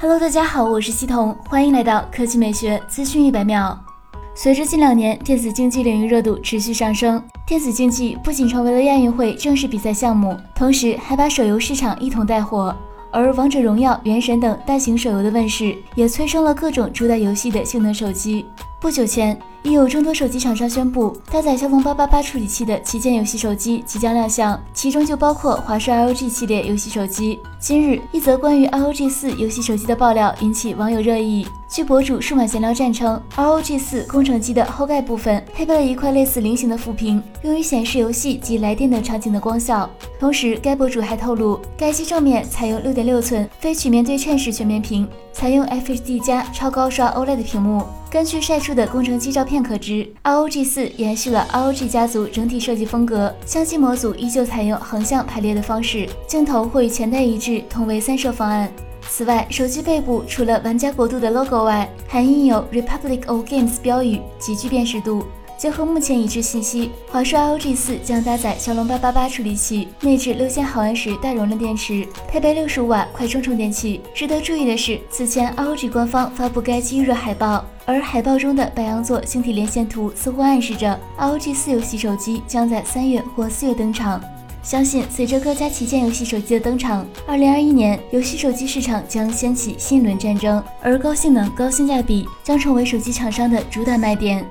Hello，大家好，我是西彤，欢迎来到科技美学资讯一百秒。随着近两年电子竞技领域热度持续上升，电子竞技不仅成为了亚运会正式比赛项目，同时还把手游市场一同带火。而王者荣耀、原神等大型手游的问世，也催生了各种主打游戏的性能手机。不久前，已有众多手机厂商宣布，搭载骁龙八八八处理器的旗舰游戏手机即将亮相，其中就包括华硕 ROG 系列游戏手机。今日，一则关于 ROG 四游戏手机的爆料引起网友热议。据博主数码闲聊站称，ROG 四工程机的后盖部分配备了一块类似菱形的副屏，用于显示游戏及来电等场景的光效。同时，该博主还透露，该机正面采用六点六寸非曲面对称式全面屏，采用 FHD 加超高刷 OLED 屏幕。根据晒出的工程机照片可知，ROG 四延续了 ROG 家族整体设计风格，相机模组依旧采用横向排列的方式，镜头或与前代一致，同为三摄方案。此外，手机背部除了玩家国度的 logo 外，还印有 Republic of Games 标语，极具辨识度。结合目前已知信息，华硕 ROG 四将搭载骁龙八八八处理器，内置六千毫安时大容量电池，配备六十五瓦快充充电器。值得注意的是，此前 ROG 官方发布该机预热海报，而海报中的白羊座星体连线图似乎暗示着 ROG 四游戏手机将在三月或四月登场。相信随着各家旗舰游戏手机的登场，二零二一年游戏手机市场将掀起新一轮战争，而高性能、高性价比将成为手机厂商的主打卖点。